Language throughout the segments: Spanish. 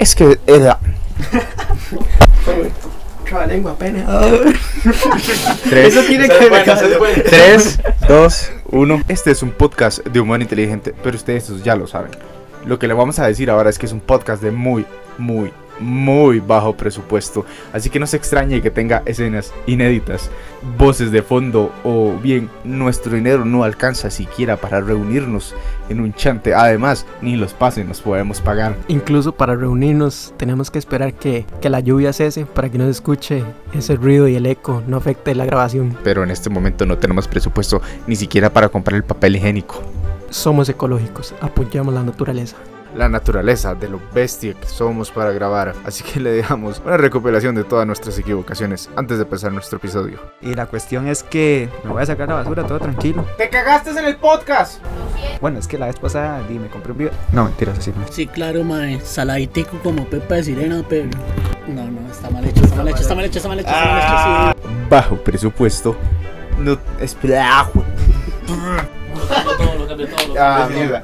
Es que era. lengua, pene. Tres, Eso tiene que ver. 3, 2, 1. Este es un podcast de humano inteligente, pero ustedes ya lo saben. Lo que le vamos a decir ahora es que es un podcast de muy, muy, muy bajo presupuesto. Así que no se extrañe que tenga escenas inéditas, voces de fondo o bien nuestro dinero no alcanza siquiera para reunirnos en un chante. Además, ni los pases nos podemos pagar. Incluso para reunirnos tenemos que esperar que, que la lluvia cese para que no se escuche ese ruido y el eco no afecte la grabación. Pero en este momento no tenemos presupuesto ni siquiera para comprar el papel higiénico. Somos ecológicos, apoyamos la naturaleza. La naturaleza de lo bestia que somos para grabar. Así que le dejamos una recopilación de todas nuestras equivocaciones antes de empezar nuestro episodio. Y la cuestión es que me voy a sacar la basura todo tranquilo. ¡Te cagaste en el podcast! Bueno, es que la vez pasada di, me compré un video. No, mentiras, así no. Sí, claro, mae. Saladitico como Pepa de Sirena, pero. No, no, está mal hecho, está mal hecho, está mal hecho, está mal hecho, está mal hecho, Bajo presupuesto. No, espera. sí. Lo cambió todo, lo cambió todo. lo Ah, cambió todo, mierda.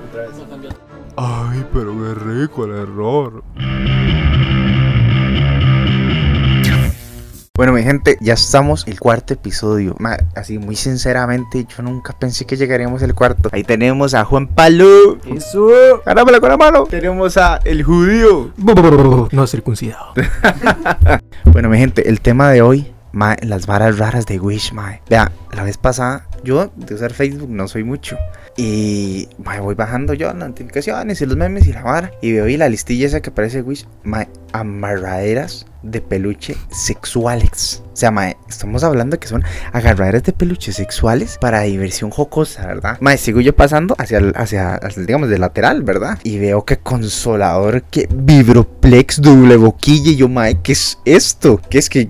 Ay, pero qué rico el error. Bueno, mi gente, ya estamos el cuarto episodio. Ma, así, muy sinceramente, yo nunca pensé que llegaríamos al cuarto. Ahí tenemos a Juan Palo. Eso. Carámela con la mano. Tenemos a El Judío. No circuncidado. Bueno, mi gente, el tema de hoy, ma, las varas raras de Wish, ma. Vea, la vez pasada, yo de usar Facebook no soy mucho. Y ma, voy bajando yo las notificaciones y los memes y la vara. Y veo ahí la listilla esa que aparece Wish, ma, amarraderas de peluche sexuales. O sea, ma, estamos hablando que son agarraderas de peluche sexuales para diversión jocosa, ¿verdad? Ma, sigo yo pasando hacia, hacia, digamos, de lateral, ¿verdad? Y veo que consolador, que vibroplex, doble boquilla. Y yo, ma, ¿qué es esto? ¿Qué es que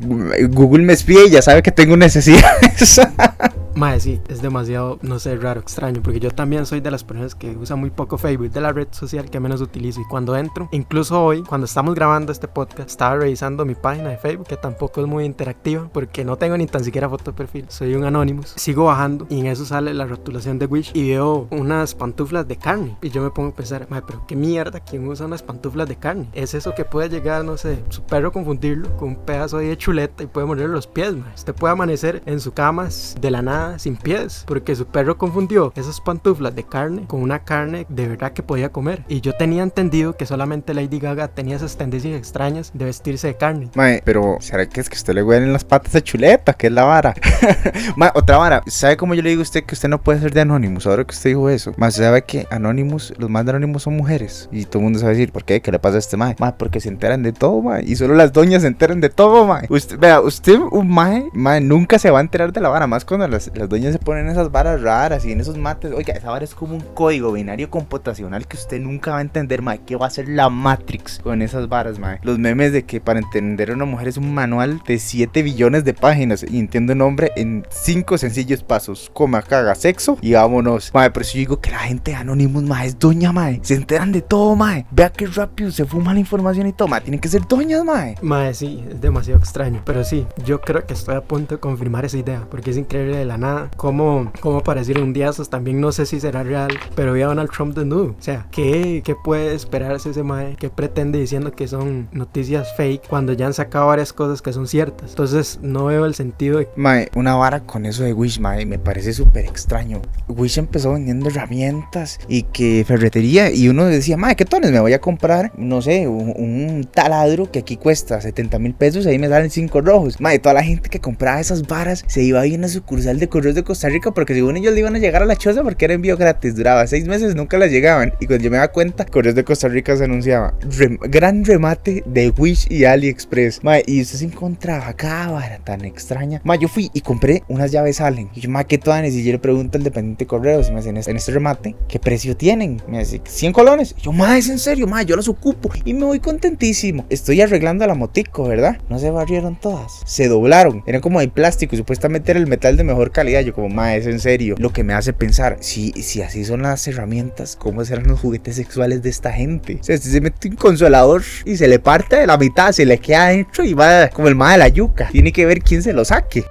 Google me espía y ya sabe que tengo necesidades? Mae, sí, es demasiado, no sé, raro, extraño, porque yo también soy de las personas que usa muy poco Facebook, de la red social que menos utilizo. Y cuando entro, incluso hoy, cuando estamos grabando este podcast, estaba revisando mi página de Facebook, que tampoco es muy interactiva, porque no tengo ni tan siquiera foto de perfil, soy un Anonymous. Sigo bajando y en eso sale la rotulación de Wish y veo unas pantuflas de carne. Y yo me pongo a pensar, mae, pero qué mierda, ¿quién usa unas pantuflas de carne? Es eso que puede llegar, no sé, su perro confundirlo con un pedazo ahí de chuleta y puede morir los pies, mae. Usted puede amanecer en su cama de la nada sin pies, porque su perro confundió esas pantuflas de carne con una carne de verdad que podía comer. Y yo tenía entendido que solamente Lady Gaga tenía esas tendencias extrañas de vestirse de carne. Mae, pero ¿será que es que usted le huelen las patas de chuleta? ¿Qué es la vara? Mae, otra vara. ¿Sabe cómo yo le digo a usted que usted no puede ser de Anonymous? Ahora que usted dijo eso. Más sabe que Anonymous, los más de Anonymous son mujeres. Y todo el mundo sabe decir, ¿por qué? ¿Qué le pasa a este mae? Mae, porque se enteran de todo, mae. Y solo las doñas se enteran de todo, mae. Usted, vea, usted, un mae, mae, nunca se va a enterar de la vara. Más cuando las, las doñas se ponen esas varas raras y en esos mates. Oiga, esa vara es como un código binario computacional que usted nunca va a entender, mae. ¿Qué va a ser la Matrix con esas varas, mae? Los memes de que para entender a una mujer es un manual de 7 billones de páginas y entiende un hombre en 5 sencillos pasos. Coma, caga, sexo y vámonos. Mae, pero si yo digo que la gente de Anonymous, mae, es doña, mae. Se enteran de todo, mae. Vea qué rápido se fuma la información y todo, mae. Tienen que ser doñas, mae. Mae, sí, es demasiado extraño. Pero sí, yo creo que estoy a punto de confirmar esa idea. Porque es increíble de la nada. Cómo, cómo aparecieron un día esos. También no sé si será real. Pero vi a Donald Trump desnudo. O sea, ¿qué, qué puede esperarse ese mae? ¿Qué pretende diciendo que son noticias fake? Cuando ya han sacado varias cosas que son ciertas. Entonces no veo el sentido de. Mae, una vara con eso de Wish, mae, me parece súper extraño. Wish empezó vendiendo herramientas y que ferretería y uno decía, mae, ¿qué tones? Me voy a comprar, no sé, un, un taladro que aquí cuesta 70 mil pesos ahí me salen 5 rojos. Mae, toda la gente que compraba esas varas se iba a ir a sucursal de correos de Costa Rica porque según ellos le iban a llegar a la choza porque era envío gratis. Duraba 6 meses, nunca las llegaban. Y cuando yo me daba cuenta, Correos de Costa Rica se anunciaba "Rem- gran remate de Wish y AliExpress. Y usted se encontraba cada tan extraña. Mae, yo fui y compré unas llaves Allen. Y yo, mae, ¿qué todas? Y yo le pregunto al dependiente de correos y me dicen, en este remate, ¿qué precio tienen? Me dice, 100 colones. Y yo, mae, es en serio, mae, yo las ocupo. Y me voy contentísimo. Estoy arreglando la motico, ¿verdad? No se barrieron todas. Se doblaron. Eran como de plástico y supuestamente era el metal de mejor calidad. Yo como, mae, es en serio. Lo que me hace pensar, si, si así son las herramientas, ¿cómo serán los juguetes sexuales de esta gente? Si se mete un consolador y se le parte de la mitad, se le queda adentro y va como el mae de la yuca. Tiene que ver quién se lo saque.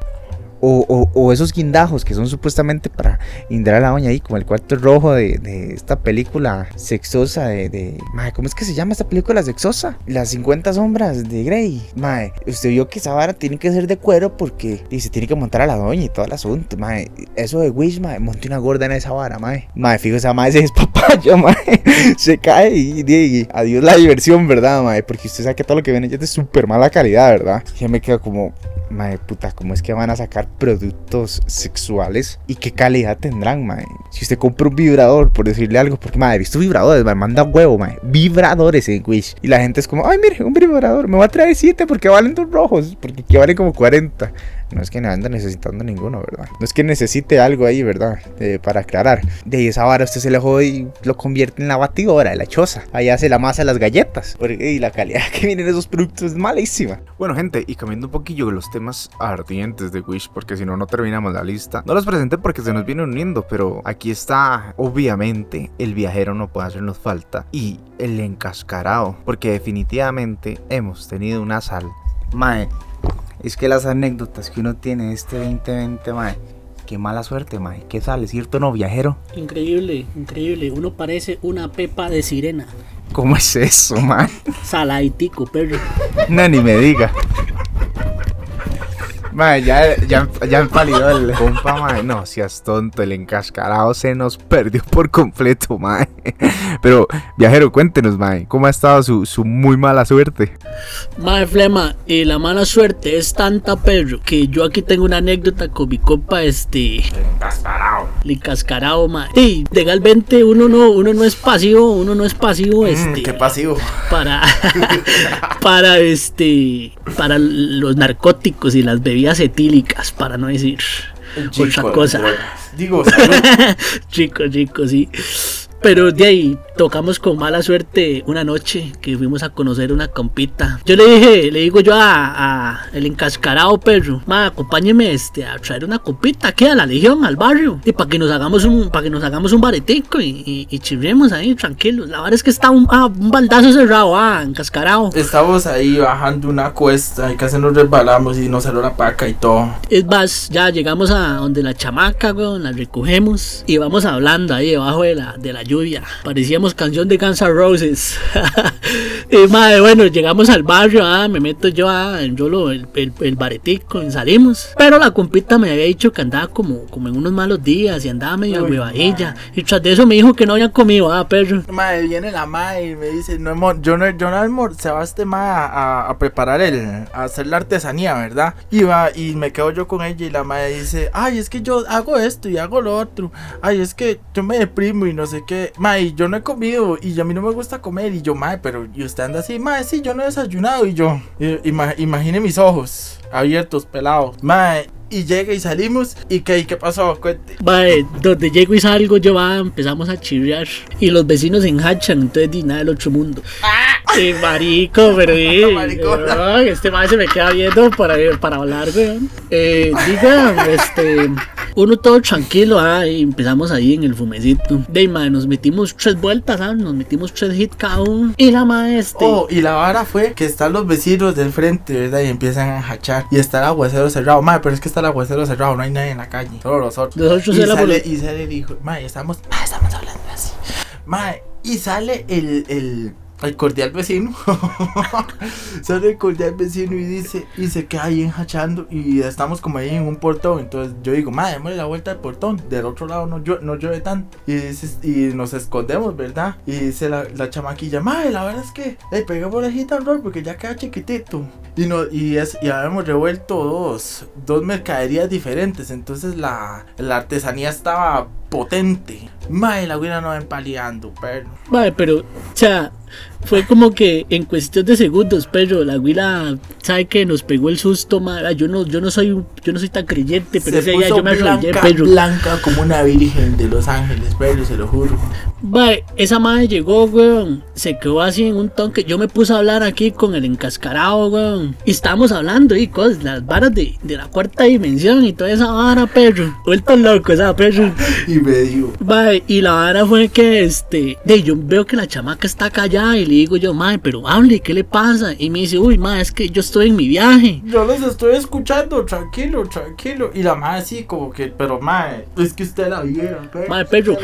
O, esos guindajos que son supuestamente para guindar a la doña ahí, como el cuarto rojo de, esta película sexosa de, de- ¿cómo es que se llama esta película sexosa? Las 50 sombras de Grey. Mae, usted vio que esa vara tiene que ser de cuero porque se tiene que montar a la doña y todo el asunto, mae. Eso de Wish, mae, monte una gorda en esa vara, mae. Mae, fijo, esa mae se despapacha, mae. Se cae y, y- adiós la diversión, ¿verdad, mae? Porque usted sabe que todo lo que viene ya es de súper mala calidad, ¿verdad? Ya me quedo como, Mae, puta, ¿cómo es que van a sacar productos sexuales? ¿Y qué calidad tendrán, mae? Si usted compra un vibrador, por decirle algo, porque, mae, he visto vibradores, mae, manda huevo, mae. Vibradores en Wish. Y la gente es como, ay, mire, un vibrador, me va a traer 7 porque valen dos rojos, porque aquí valen como 40. No es que no anda necesitando ninguno, ¿verdad? No es que necesite algo ahí, ¿verdad? Para aclarar. De esa vara usted se le jode y lo convierte en la batidora, en la choza. Ahí hace la masa las galletas. Y la calidad que vienen esos productos es malísima. Bueno, gente, y cambiando un poquillo los temas ardientes de Wish, porque si no, no terminamos la lista. No los presenté porque se nos viene uniendo, pero aquí está, obviamente, el viajero no puede hacernos falta. Y el encascarado, porque definitivamente hemos tenido una sal. Mae, es que las anécdotas que uno tiene de este 2020, mae, qué mala suerte, mae. ¿Qué sale, cierto no, viajero? Increíble, increíble. Uno parece una pepa de sirena. ¿Cómo es eso, mae? Salaitico, perro. No, ni me diga. Mae, ya, ya, ya empalidó el... Compa, mae, no seas tonto, el encascarado se nos perdió por completo, mae. Pero, viajero, cuéntenos, mae, ¿cómo ha estado su, su muy mala suerte? Madre flema, y la mala suerte es tanta, perro, que yo aquí tengo una anécdota con mi compa, este. El cascarao, ma. Y legalmente uno no, uno no es pasivo, uno no es pasivo, este. Qué pasivo. para para este para los narcóticos y las bebidas etílicas para no decir otra cosa Digo, salud. chicos chicos sí pero de ahí tocamos con mala suerte una noche que fuimos a conocer una compita. Yo le dije, le digo yo a, a el encascarado perro, ma, acompáñeme este a traer una compita aquí a la legión, al barrio, y para que nos hagamos un, para que nos hagamos un baretico y, y, y chirremos ahí tranquilos. La verdad es que está un, ah, un baldazo cerrado, ah, encascarado. Estamos ahí bajando una cuesta y casi nos resbalamos y nos salió la paca y todo. Es más, ya llegamos a donde la chamaca, weón, la recogemos y vamos hablando ahí debajo de la, de la lluvia. Parecíamos canción de Guns N' Roses. y madre, bueno, llegamos al barrio, ah, me meto yo, ah, el, el, el baretico y salimos. Pero la compita me había dicho que andaba como, como en unos malos días y andaba medio Uy, huevadilla. Y tras de eso me dijo que no había comido, ah, perro. Madre, viene la madre y me dice, no yo no, yo no almorzaste más a, a, a preparar el, a hacer la artesanía, ¿verdad? Y va, y me quedo yo con ella y la madre dice, ay, es que yo hago esto y hago lo otro. Ay, es que yo me deprimo y no sé qué. Madre, yo no he comido y a mí no me gusta comer. Y yo, madre, pero y usted anda así, madre, sí, yo no he desayunado. Y yo, imagine mis ojos abiertos, pelados. Madre, y llega y salimos. ¿Y qué, y qué pasó? Cuente. Vale, donde llego y salgo yo va, empezamos a chirriar y los vecinos se enhachan, entonces di nada del otro mundo. Eh, marico, pero no, este madre se me queda viendo para, para hablar, weón. Eh, diga, este, uno todo tranquilo, ah, y empezamos ahí en el fumecito. De madre, nos metimos tres vueltas, ¿sabes? Nos metimos tres hits cada uno. Y la madre, este, Oh, y la vara fue que están los vecinos del frente, ¿verdad? Y empiezan a hachar. Y está el aguacero cerrado. Madre, pero es que está el aguacero cerrado, no hay nadie en la calle. Solo nosotros. Nosotros y, sale, y sale el hijo. Madre, estamos. Madre, estamos hablando así. Madre, y sale el. el el cordial vecino. Sale el cordial vecino y dice y se queda ahí enjachando y estamos como ahí en un portón. Entonces yo digo madre démosle la vuelta al portón del otro lado no, llueve, no llueve tanto y, dices- y nos escondemos verdad y dice la, la chamaquilla madre la verdad es que hey, peguemos la hit and roll porque ya queda chiquitito y no y es y habíamos revuelto dos dos mercaderías diferentes. Entonces la, la artesanía estaba potente. Madre la güera no va empaleando pero Vale, pero, o sea, fue como que en cuestión de segundos, pero la güila sabe que nos pegó el susto, madre. Yo no, yo no soy, yo no soy tan creyente, pero ese día yo me arrodillé, pero. blanca como una virgen de Los Ángeles, pero se lo juro. Vale, esa madre llegó, weón. Se quedó así en un tonque. Yo me puse a hablar aquí con el encascarado, weón. Y estábamos hablando y cosas, las varas de, de la cuarta dimensión y toda esa vara, perro. Vuelto loco, esa perro. Y me dijo, Vale, y la vara fue que este. De yo veo que la chamaca está callada allá y le digo yo, mae, pero hable, ¿qué le pasa? Y me dice, uy, mae, es que yo estoy en mi viaje. Yo los estoy escuchando, tranquilo, tranquilo. Y la madre así como que, pero madre, es que usted la viera, pe, Mae, perro.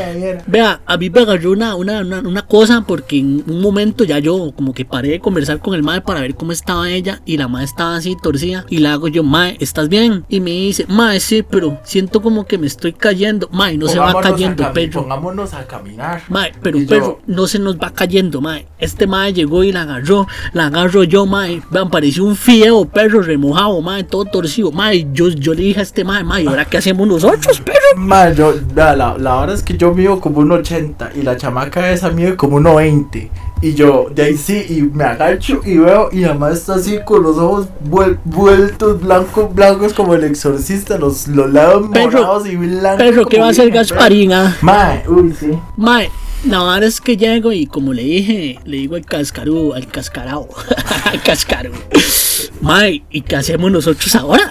Vea, a mí me agarró una, una, una, una cosa porque en un momento ya yo como que paré de conversar con el mae para ver cómo estaba ella y la mae estaba así torcida y le hago yo, mae, ¿estás bien? Y me dice, mae, sí, pero siento como que me estoy cayendo. Mae, no se va cayendo, perro. Pongámonos a caminar. Mae, pero yo- perro, no se nos va cayendo, mae. Este mae llegó y la agarró, la agarro yo, mae. Vean, pareció un fideo, perro, remojado, mae, todo torcido. Mae, yo, yo le dije a este mae, mae, ¿y ahora qué hacemos nosotros, perro? Madre, yo, vea, la, la verdad es que yo mido como un 80 y la chamaca esa mide como un 20. Y yo, de ahí sí, y me agacho y veo, y además está así con los ojos vuel- vueltos, blancos, blancos como el exorcista, los, los lados Perro, morados y blancos. Perro, ¿qué va a hacer virgen, Gasparín, ah? Mae, uy, sí. Mae, la verdad es que llego y como le dije, le digo al cascarú, al cascarao, al cascarú. Mae, ¿y qué hacemos nosotros ahora?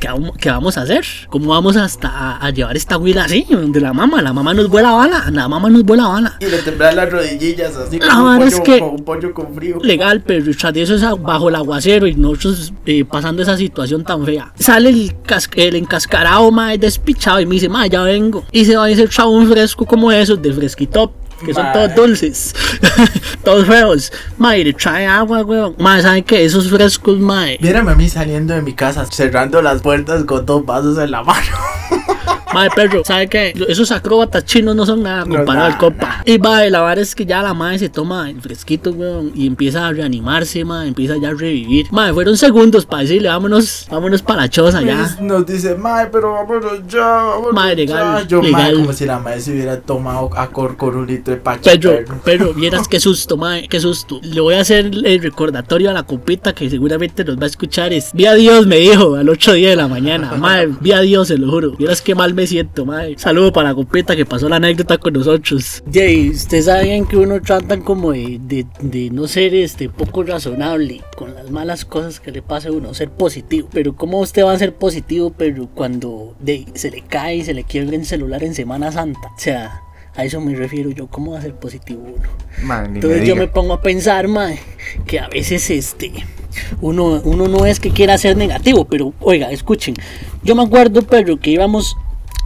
¿Qué, vamos- a hacer? ¿Cómo vamos hasta a, a llevar esta huila así? Donde la mamá, la mamá nos vuela bala, la mamá nos vuela bala. Y le temblan las rodillillas así La como un, pollo, es que- como un pollo con frío. Legal, pero tras de eso es bajo el aguacero y nosotros eh, pasando esa situación tan fea. Sale el, el encascarado, mae, despichado y me dice, mae, ya vengo. Y se va a hacer un fresco como esos de fresquitop. Que son todos dulces, todos feos. Mae, le trae agua, weón. Mae, ¿saben qué? Esos frescos, mae. Mírame a mí saliendo de mi casa, cerrando las puertas con dos vasos en la mano. Mae, perro, ¿sabe qué? Esos acróbatas chinos no son nada No, comparado al copa. Y mae, la verdad es que ya la madre se toma el fresquito, weón, y empieza a reanimarse, mae, empieza ya a revivir. Mae, fueron segundos para decirle, vámonos, vámonos para la choza ya. Pues Nos dice, mae, pero vámonos ya, vámonos ya". legal, Yo, mae, legal. como si la madre se hubiera tomado a cor perro. Pedro, vieras qué susto, mae, qué susto. Le voy a hacer el recordatorio a la compita que seguramente nos va a escuchar. Es, vi a Dios, me dijo, al 8 día de la mañana. Mae, vi a Dios, se lo juro. Vieras qué mal me siento, mae. Saludo para la compita que pasó la anécdota con nosotros. Jay, ustedes saben que uno tratan como de, de, de no ser este poco razonable con las malas cosas que le pasa a uno, ser positivo. Pero ¿cómo usted va a ser positivo, pero cuando de, se le cae y se le quiebra el celular en Semana Santa? O sea... A eso me refiero yo, ¿cómo va a ser positivo uno? Man, ni me Entonces yo me pongo a pensar, mae, que a veces este uno, uno no es que quiera ser negativo, pero oiga, escuchen, yo me acuerdo, perro, que íbamos,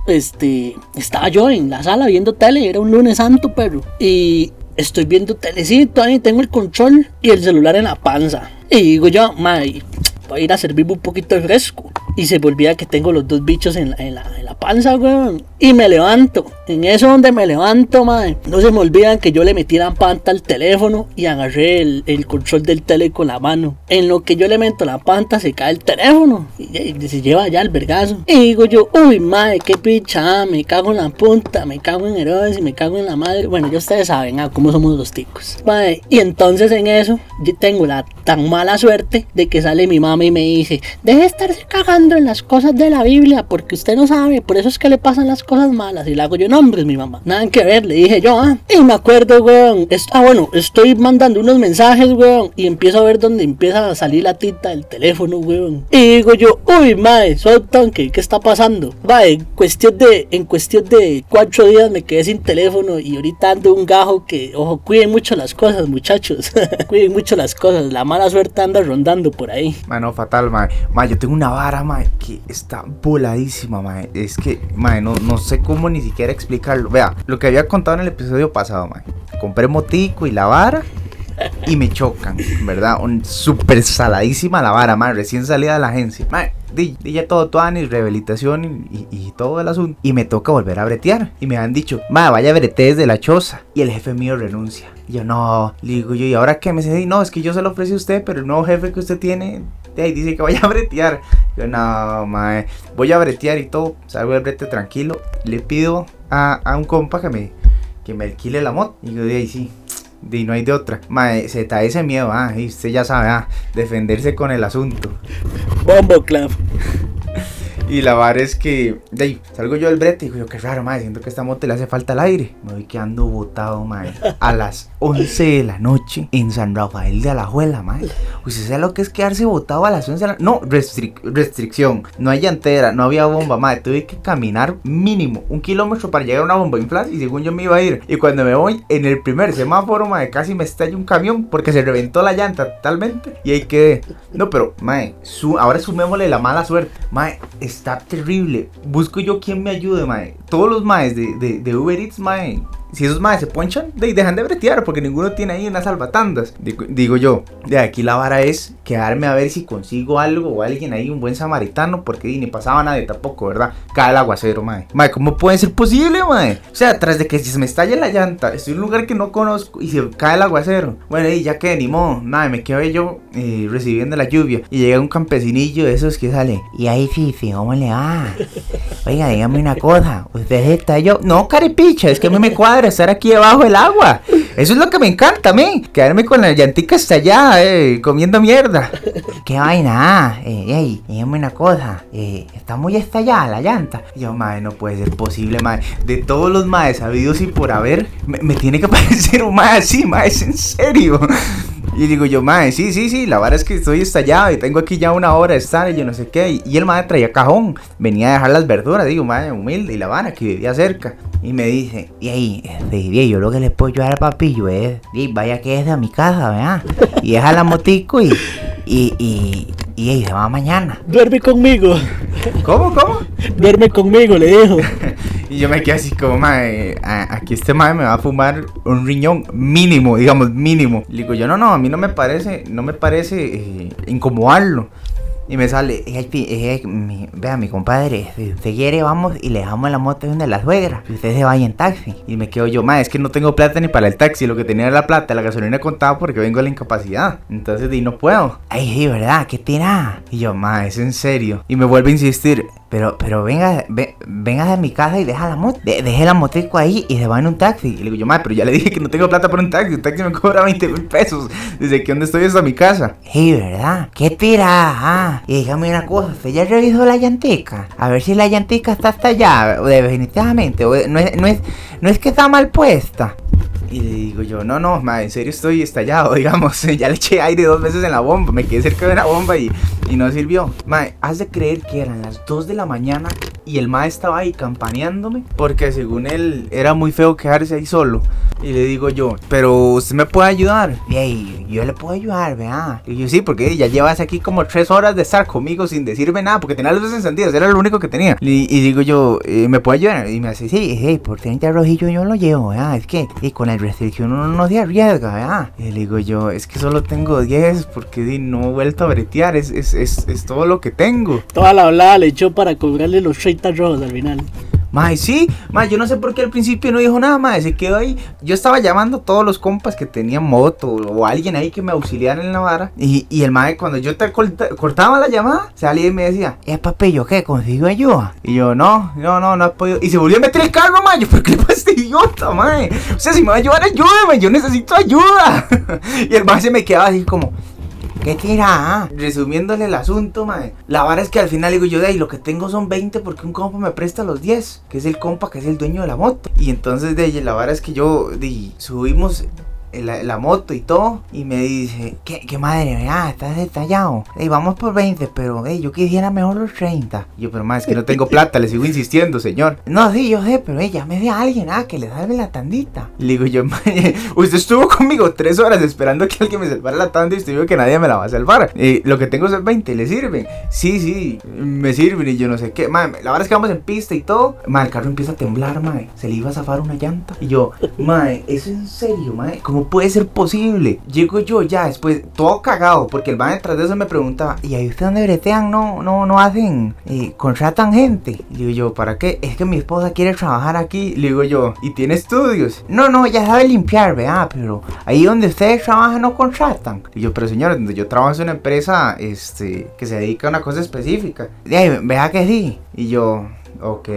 este, estaba yo en la sala viendo tele, era un lunes santo, perro, y estoy viendo telecito ahí, tengo el control y el celular en la panza. Y digo yo, mae, voy a ir a servirme un poquito de fresco. Y se me olvida que tengo los dos bichos en la, en la, en la panza, weón. Y me levanto. En eso donde me levanto, madre. No se me olvidan que yo le metí la panta al teléfono y agarré el, el control del tele con la mano. En lo que yo le meto la panta se cae el teléfono. Y, y se lleva ya el vergazo. Y digo yo, uy, madre, qué picha. Me cago en la punta. Me cago en Herodes y me cago en la madre. Bueno, ya ustedes saben ah, cómo somos los ticos. Madre, y entonces en eso yo tengo la tan mala suerte de que sale mi mamá y me dice, deje de estarse cagando en las cosas de la Biblia porque usted no sabe, por eso es que le pasan las cosas malas. Y le hago yo nombres, mi mamá. Nada que ver, le dije yo, ah. Y me acuerdo, weón. es- ah, bueno, estoy mandando unos mensajes, weón. Y empiezo a ver dónde empieza a salir la tinta del teléfono, weón. Y digo yo, uy, mae, soy tanque, ¿qué está pasando? Va, en cuestión de, en cuestión de cuatro días me quedé sin teléfono y ahorita ando un gajo que, ojo, cuiden mucho las cosas, muchachos. cuiden mucho las cosas. La mala suerte anda rondando por ahí. Mano, fatal, mae. Mae, yo tengo una vara, mae, que está voladísima, mae. Es que, mae, no, no sé cómo ni siquiera explicarlo. Vea, lo que había contado en el episodio pasado, mae. Compré motico y la vara y me chocan, ¿verdad? Un súper saladísima la vara, mae. Recién salida de la agencia. Mae, di, di ya todo, tuanis, rehabilitación y, y- y todo el asunto. Y me toca volver a bretear. Y me han dicho, mae, vaya a brete desde la choza. Y el jefe mío renuncia. Y yo, no, le digo yo, ¿y ahora qué? Me dice, no, es que yo se lo ofrecí a usted, pero el nuevo jefe que usted tiene, ahí dice que vaya a bretear. Yo, no, mae, voy a bretear y todo. Salgo del brete tranquilo. Le pido a, a un compa que me, que me alquile la moto. Y yo, de ahí sí. De no hay de otra. Mae, se está ese miedo, ah, y usted ya sabe, ah, defenderse con el asunto. Bombo Club. Y la vara es que, de ahí, salgo yo del brete y digo yo, qué raro, madre, siento que esta moto le hace falta el aire. Me voy quedando botado, madre. A las 11 de la noche en San Rafael de Alajuela, madre. ¿Usted sabe lo que es quedarse botado a las 11 de la No, restric- restricción. No hay llantera, no había bomba, madre. Tuve que caminar mínimo un kilómetro para llegar a una bomba inflar y según yo me iba a ir. Y cuando me voy, en el primer semáforo, madre, casi me estalla un camión porque se reventó la llanta totalmente. Y ahí quedé. No, pero, madre, su, ahora sumémosle la mala suerte. Mae, está terrible. Busco yo quien me ayude, mae. Todos los maes de, de, de Uber Eats, mae. Si esos maes se ponchan, de, dejan de bretear porque ninguno tiene ahí unas salvatandas. Digo, yo, de aquí la vara es quedarme a ver si consigo algo o alguien ahí, un buen samaritano, porque ni pasaba nadie tampoco, ¿verdad? Cae el aguacero, mae. Mae, ¿cómo puede ser posible, mae? O sea, tras de que si se me estalla la llanta, estoy en un lugar que no conozco y se cae el aguacero. Bueno, y ya que ni modo, nada, me quedo yo eh, recibiendo la lluvia. Y llega un campesinillo de esos que sale. Y ahí sí, ¿cómo le va? Oiga, dígame una cosa. Usted está yo. No, caripicha, es que a mí me cuadra estar aquí debajo del agua. Eso es lo que me encanta a mí. Quedarme con la llantica allá, eh, comiendo mierda. ¿Qué vaina? Eh, ey, dígame una cosa. Eh, está muy estallada la llanta. Yo, madre, no puede ser posible, madre. De todos los maes sabidos y por haber, me, tiene que parecer un mae así, es en serio. Y digo yo, mae, sí, sí, sí, la verdad es que estoy estallado y tengo aquí ya una hora de estar y yo no sé qué. Y, y el mae traía cajón, venía a dejar las verduras, digo, mae, humilde y la vara que vivía cerca. Y me dice, y ahí, este, y yo lo que le puedo ayudar al papillo es, y vaya que es de mi casa, ¿verdad? Y deja la motico y, y, y, y, ahí se va mañana. Duerme conmigo. ¿Cómo, cómo? Duerme conmigo, le dijo. Y yo me quedé así como, mae, aquí este mae me va a fumar un riñón mínimo, digamos, mínimo. Le digo yo, no, no, a mí no me parece, no me parece eh, incomodarlo. Y me sale, "Eh, pi- eh, mi- vea, mi compadre, si usted quiere, vamos y le dejamos la moto donde la suegra. Y usted se vaya en taxi. Y me quedo yo, mae, es que no tengo plata ni para el taxi. Lo que tenía era la plata, la gasolina contaba porque vengo de la incapacidad. Entonces, di, no puedo. Ay, sí, ¿verdad? ¿Qué tira? Y yo, mae, es en serio. Y me vuelve a insistir, pero, pero venga, ve- venga de mi casa y deja la moto. De- deje la motico ahí y se va en un taxi. Y le digo yo, mae, pero ya le dije que no tengo plata para un taxi. Un taxi me cobra 20 mil pesos. Desde que donde estoy hasta mi casa. Sí, ¿verdad? ¿Qué tira? Ah, y dígame una cosa, ¿usted ya revisó la llantica? A ver si la llantica está hasta allá, definitivamente. o no, es, no, es, no es que está mal puesta. Y le digo yo, no, no, ma, en serio estoy estallado, digamos. Ya le eché aire dos veces en la bomba, me quedé cerca de la bomba y, y no sirvió. Ma, has de creer que eran las 2 de la mañana y el ma estaba ahí campaneándome porque según él era muy feo quedarse ahí solo. Y le digo yo, pero usted me puede ayudar. Y ahí, yo le puedo ayudar, vea. Y yo sí, porque ya llevas aquí como tres horas de estar conmigo sin decirme nada, porque tenía las luces encendidas, era lo único que tenía. Y, y digo yo, eh, ¿me puede ayudar? Y me hace, sí, sí, por 30 rojillo yo lo llevo, vea. Es que y con el restricción uno no se arriesga, vea. Y le digo yo, es que solo tengo 10 porque no he vuelto a bretear, es, es, es, es todo lo que tengo. Toda la hablada le echó para cobrarle los 30 rojos al final. Mae, sí, mae, yo no sé por qué al principio no dijo nada, mae, se quedó ahí. Yo estaba llamando a todos los compas que tenían moto o alguien ahí que me auxiliara en la vara. Y, y el mae, cuando yo te corta- cortaba la llamada, salía y me decía, eh, papi, ¿yo qué? ¿Consigo ayuda? Y yo, no, no, no, no he podido. Y se volvió a meter el carro, mae. Yo, ¿por qué le este idiota, mae? O sea, si me va a ayudar, ayúdame, yo necesito ayuda. y el mae se me quedaba así como, ¿Qué tira? Resumiéndole el asunto, mae. La vara es que al final digo yo, de lo que tengo son 20 porque un compa me presta los 10, que es el compa que es el dueño de la moto. Y entonces de la vara es que yo di, subimos la, moto y todo y me dice, ¿qué, qué madre? Ah, estás detallado. Ey, vamos por 20, pero ey, yo quisiera mejor los 30. Y yo, pero más es que no tengo plata, le sigo insistiendo, señor. No, sí, yo sé, pero ey, llámese a alguien, ah, que le salve la tandita. Le digo yo, "Mae, usted estuvo conmigo tres horas esperando que alguien me salvara la tanda y usted vio que nadie me la va a salvar. Eh, lo que tengo son 20, ¿le sirven? Sí, sí, me sirven y yo no sé qué. Mae, la verdad es que vamos en pista y todo. Mae, el carro empieza a temblar, mae. Se le iba a zafar una llanta. Y yo, mae, ¿es en serio, mae? ¿Cómo puede ser posible? Llego yo ya después, todo cagado, porque el mae detrás de eso me preguntaba, ¿y ahí usted donde bretean no, no, no hacen, eh, contratan gente? Y digo yo, ¿para qué? Es que mi esposa quiere trabajar aquí. Le digo yo, ¿y tiene estudios? No, no, ya sabe limpiar, vea, pero ahí donde ustedes trabajan no contratan. Y yo, pero señor, donde yo trabajo es una empresa, este, que se dedica a una cosa específica. Y ahí, vea que sí. Y yo, Ok.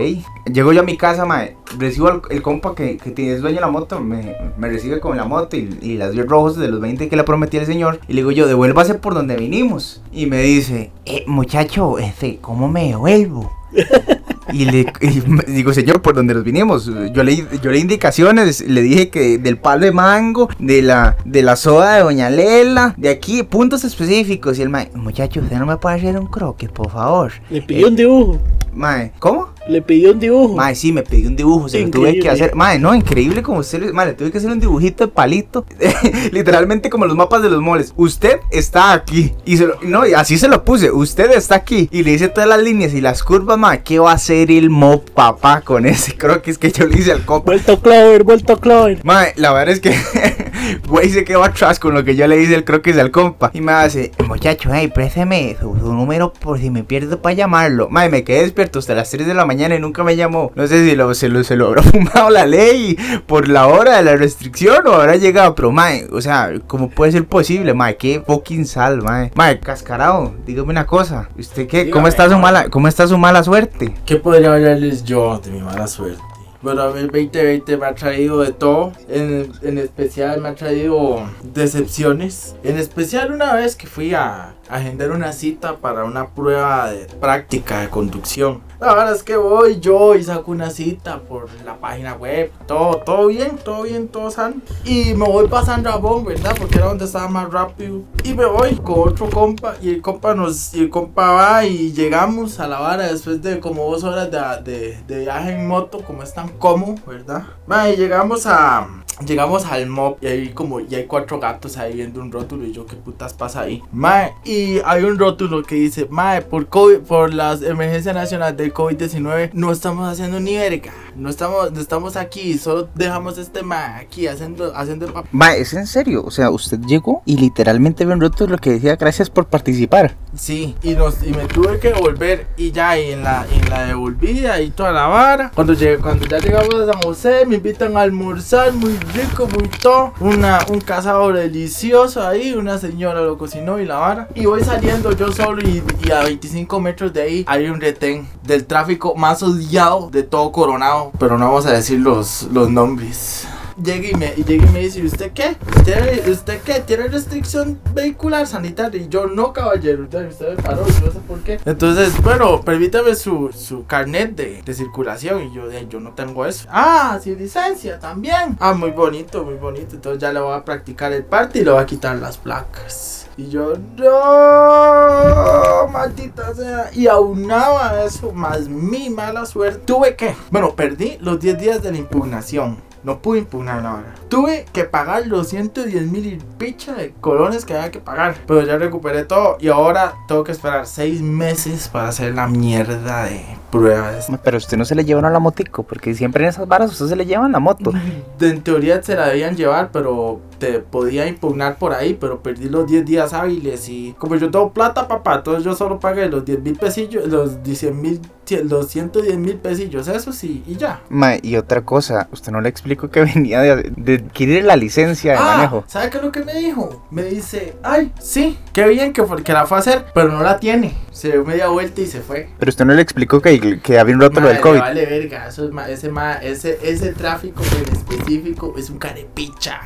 Llego yo a mi casa, mae. Recibo al- el, compa que, que tiene- es dueño de la moto. Me, me recibe con la moto y, y las 10 rojos de los 20 que le prometí al señor. Y le digo yo, devuélvase por donde vinimos. Y me dice, eh, muchacho, este, ¿cómo me devuelvo? Y le y digo, señor, por donde nos vinimos. Yo le, yo le di indicaciones, le dije que del palo de mango, de la, de la soda de Doña Lela, de aquí, puntos específicos. Y el mae, muchacho, usted no me puede hacer un croque, por favor. Le pidió un dibujo. Mae, ¿cómo? Le pidió un dibujo. Mae, sí, me pidió un dibujo, se lo tuve que hacer. Mae, no, increíble como usted, le- mae, le tuve que hacer un dibujito de palito. Literalmente como los mapas de los moles. Usted está aquí. Y se lo- no, y así se lo puse. Usted está aquí. Y le hice todas las líneas y las curvas, mae. ¿Qué va a hacer el mob, papá, con ese croquis que yo le hice al compa? Vuelto Clover, vuelto Clover. Mae, la verdad es que güey se quedó atrás con lo que yo le hice el croquis al compa. Y me hace, muchacho, hey, préstame su, su número por si me pierdo para llamarlo. Mae, me quedé despierto hasta las 3 de la mañana y nunca me llamó. No sé si lo, se, lo, se lo habrá fumado la ley por la hora de la restricción o habrá llegado. Pero, mae, o sea, ¿cómo puede ser posible, mae? Qué fucking sal, mae. Mae, cascarado, dígame una cosa. ¿Usted qué? ¿Cómo Dígame, está su mala, cómo está su mala suerte? ¿Qué podría hablarles yo de mi mala suerte? Bueno, a mí el 2020 me ha traído de todo. En, en especial me ha traído decepciones. En especial una vez que fui a agendar una cita para una prueba de práctica de conducción. La verdad es que voy yo y saco una cita por la página web. Todo, todo bien, todo bien, todo sano. Y me voy pasando a Bon, ¿verdad? Porque era donde estaba más rápido. Y me voy con otro compa. Y el compa nos. Y el compa va y llegamos a la vara después de como dos horas de, de, de viaje en moto. Como es tan cómodo, ¿verdad? Va, y llegamos a. Llegamos al mob y ahí como y hay cuatro gatos ahí viendo un rótulo y yo qué putas pasa ahí. Mae, y hay un rótulo que dice, "Mae, por COVID, por las emergencias nacionales del COVID-19 no estamos haciendo ni verga. No estamos no estamos aquí, solo dejamos este mae aquí haciendo haciendo el papel." Mae, es en serio. O sea, usted llegó y literalmente vio un rótulo lo que decía gracias por participar. Sí, y nos y me tuve que devolver y ya y en la en la devolvida y toda la vara. Cuando llegué, cuando ya llegamos a San José, me invitan a almorzar muy rico, muy todo. Una un cazador delicioso ahí, una señora lo cocinó y la vara. Y voy saliendo yo solo y, y a 25 metros de ahí hay un retén del tráfico más odiado de todo Coronado, pero no vamos a decir los los nombres. Llega y me, y llega y me dice, ¿y usted qué? ¿Tiene, ¿Usted qué? ¿Tiene restricción vehicular sanitaria? Y yo, no, caballero. Entonces usted me paró, yo no sé por qué. Entonces, bueno, permítame su, su carnet de, de circulación. Y yo, "Eh, yo no tengo eso. Ah, sin licencia también. Ah, muy bonito, muy bonito. Entonces ya le voy a practicar el parte y le voy a quitar las placas. Y yo, no, maldita sea. Y aunaba eso, más mi mala suerte. Tuve que, bueno, perdí los 10 días de la impugnación. No pude impugnar la hora. Tuve que pagar los 110 mil y picha de colones que había que pagar. Pero ya recuperé todo. Y ahora tengo que esperar 6 meses para hacer la mierda de pruebas. Pero usted no se le llevaron a la motico, porque siempre en esas varas usted se le llevan la moto. En teoría se la debían llevar, pero te podía impugnar por ahí, pero perdí los 10 días hábiles y como yo tengo plata, papá, entonces yo solo pagué los 10 mil pesillos, los 10 mil, los 110 mil pesillos, eso sí, y ya. Y otra cosa, usted no le explicó que venía de, de adquirir la licencia de manejo. Ah, ¿sabe qué es lo que me dijo? Me dice, ay, sí, qué bien que, que la fue a hacer, pero no la tiene. Se dio media vuelta y se fue. Pero usted no le explicó que, que había un rótulo Mae, del COVID. Vale verga, eso es ma- ese, ma- ese, ese tráfico en específico es un carepicha.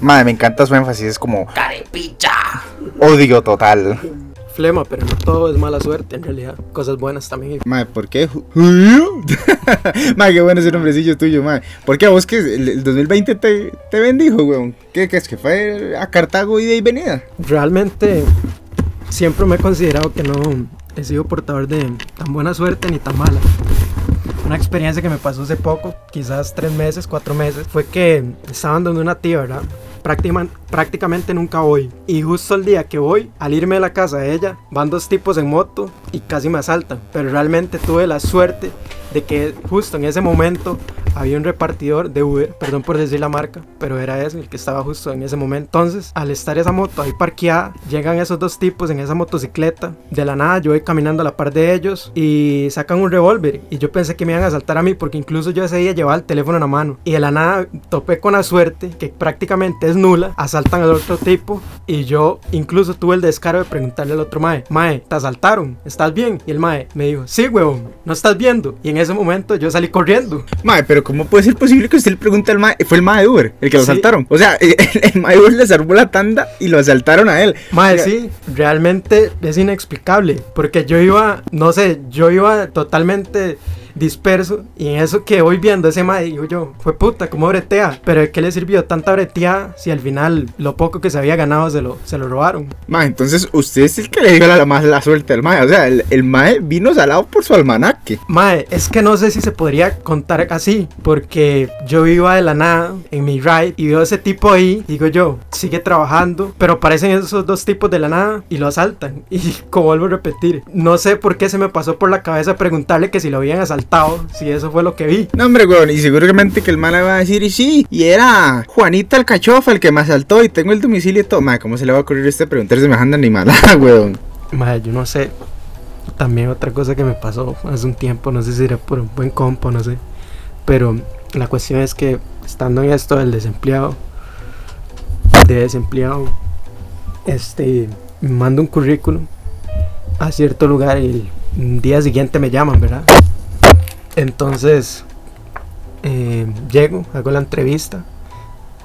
Mae, me encanta su énfasis, es como Carepicha. odio total. Flema, pero no todo es mala suerte, en realidad. Cosas buenas también. Mae, ¿por qué? Mae, qué bueno ese nombrecillo tuyo, mae. ¿Por qué a vos que el, el 2020 te, te bendijo, weón? ¿Qué, qué es que fue a Cartago ida y venida? Realmente siempre me he considerado que no he sido portador de tan buena suerte ni tan mala. Una experiencia que me pasó hace poco, quizás tres meses, cuatro meses, fue que estaban donde una tía, ¿verdad? Prácticamente nunca voy. Y justo el día que voy, al irme de la casa de ella, van dos tipos en moto y casi me asaltan. Pero realmente tuve la suerte de que justo en ese momento había un repartidor de Uber, perdón por decir la marca, pero era ese el que estaba justo en ese momento. Entonces, al estar esa moto ahí parqueada, llegan esos dos tipos en esa motocicleta. De la nada, yo voy caminando a la par de ellos y sacan un revólver. Y yo pensé que me iban a asaltar a mí porque incluso yo ese día llevaba el teléfono en la mano. Y de la nada topé con la suerte, que prácticamente es nula, asaltan al otro tipo. Y yo incluso tuve el descaro de preguntarle al otro mae, mae, ¿te asaltaron? ¿Estás bien? Y el mae me dijo, sí, huevón, ¿no estás viendo? Y en ese momento yo salí corriendo. Mae, pero pero ¿cómo puede ser posible que usted le pregunte al mae? Fue el mae de Uber, el que lo Sí. asaltaron. O sea, el, el mae de Uber le salvó la tanda y lo asaltaron a él. Mae, sí, realmente es inexplicable. Porque yo iba, no sé, yo iba totalmente disperso. Y en eso que voy viendo ese mae, digo yo, fue puta, ¿cómo bretea? Pero ¿de qué le sirvió tanta breteada si al final lo poco que se había ganado se lo, se lo robaron? Mae, entonces usted es el que le dio la, más la suerte al mae. O sea, el, el mae vino salado por su almanaque. Mae, es que no sé si se podría contar así, porque yo iba de la nada en mi ride y veo a ese tipo ahí, digo yo, sigue trabajando, pero aparecen esos dos tipos de la nada y lo asaltan. Y como vuelvo a repetir, no sé por qué se me pasó por la cabeza preguntarle que si lo habían asaltado, si eso fue lo que vi. No, hombre, weón, y seguramente que el mae le va a decir, y sí, y era Juanita el cachofa el que me asaltó y tengo el domicilio y todo. Mae, ¿cómo se le va a ocurrir este preguntar semejante animalada, weón? Mae, yo no sé. También otra cosa que me pasó hace un tiempo, no sé si era por un buen compo, no sé. Pero la cuestión es que estando en esto del desempleado, de desempleado, este, me mando un currículum a cierto lugar y el día siguiente me llaman, ¿verdad? Entonces, eh, llego, hago la entrevista,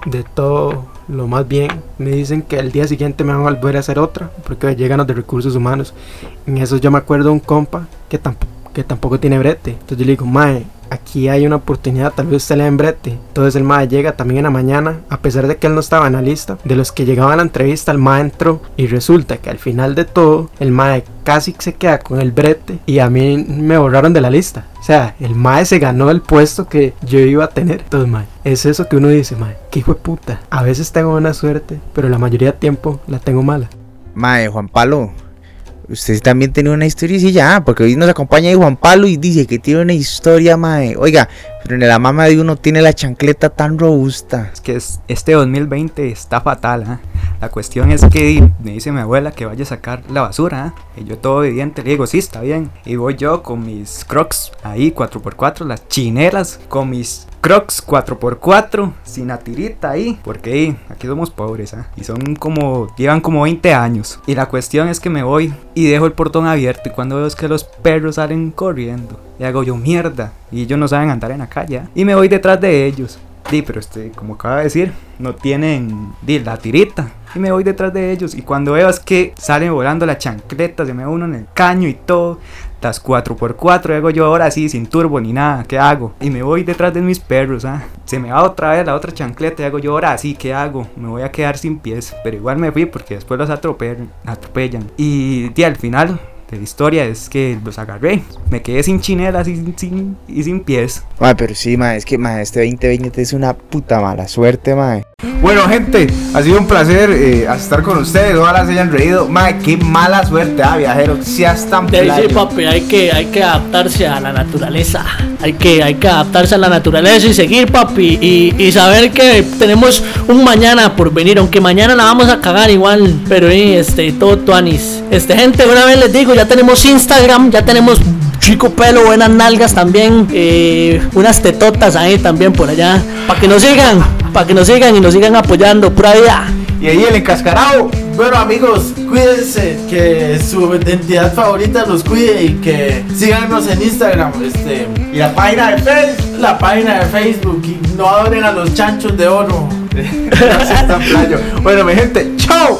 de todo lo más bien. Me dicen que el día siguiente me van a volver a hacer otra, porque llegan los de recursos humanos. En eso yo me acuerdo de un compa que, tamp- que tampoco tiene brete. Entonces yo le digo, Mae, aquí hay una oportunidad, tal vez usted le den brete. Entonces el Mae llega también en la mañana, a pesar de que él no estaba en la lista. De los que llegaban a la entrevista, el Mae entró y resulta que al final de todo, el Mae casi se queda con el brete y a mí me borraron de la lista. O sea, el Mae se ganó el puesto que yo iba a tener. Entonces, Mae, es eso que uno dice, Mae, que hijo de puta. A veces tengo buena suerte, pero la mayoría de tiempo la tengo mala. Mae, Juan Palo, usted también tiene una historia, sí, ya, porque hoy nos acompaña Juan Palo y dice que tiene una historia, mae. Oiga, pero en la mama de uno tiene la chancleta tan robusta. Es que es- este 2020 está fatal, ¿ah? La cuestión es que me dice mi abuela que vaya a sacar la basura, ¿ah? Y yo todo obediente le digo, sí, está bien. Y voy yo con mis crocs ahí 4x4, las chinelas, con mis crocs 4x4, sin la tirita ahí. Porque aquí somos pobres, ¿ah? Y son como, llevan como 20 años. Y la cuestión es que me voy y dejo el portón abierto. Y cuando veo es que los perros salen corriendo. Y hago yo mierda. Y ellos no saben andar en la calle. ¿ah? Y me voy detrás de ellos. Di, pero este, como acaba de decir, no tienen la tirita. Y me voy detrás de ellos. Y cuando veo es que salen volando la chancleta, se me uno en el caño y todo. Las 4x4, hago yo ahora sí, sin turbo ni nada. ¿Qué hago? Y me voy detrás de mis perros, ¿ah? Se me va otra vez la otra chancleta y hago yo ahora sí, ¿qué hago? Me voy a quedar sin pies. Pero igual me fui porque después los atropellan. Y di, al final de la historia es que los agarré. Me quedé sin chinelas y sin, sin- y sin pies. Mae, pero sí, mae, es que, mae, este 2020 es una puta mala suerte, mae. Bueno, gente, ha sido un placer eh, estar con ustedes. Ojalá se hayan reído. Mae, qué mala suerte, ah, viajero. Seas tan sí, papi, hay que, hay que adaptarse a la naturaleza. Hay que, hay que adaptarse a la naturaleza y seguir, papi. Y, y saber que tenemos un mañana por venir. Aunque mañana la vamos a cagar igual. Pero eh, este, todo tuanis. Este, gente, una vez les digo, ya tenemos Instagram, ya tenemos chico pelo, buenas nalgas también. eh, unas tetotas ahí también por allá. Para que nos sigan, para que nos sigan y nos sigan apoyando. Pura vida. Y ahí el encascarado. Bueno amigos, cuídense, que su identidad favorita los cuide y que síganos en Instagram, este, Y la página de Facebook. la página de Facebook y no adoren a los chanchos de oro. Playo. Bueno, mi gente, chao.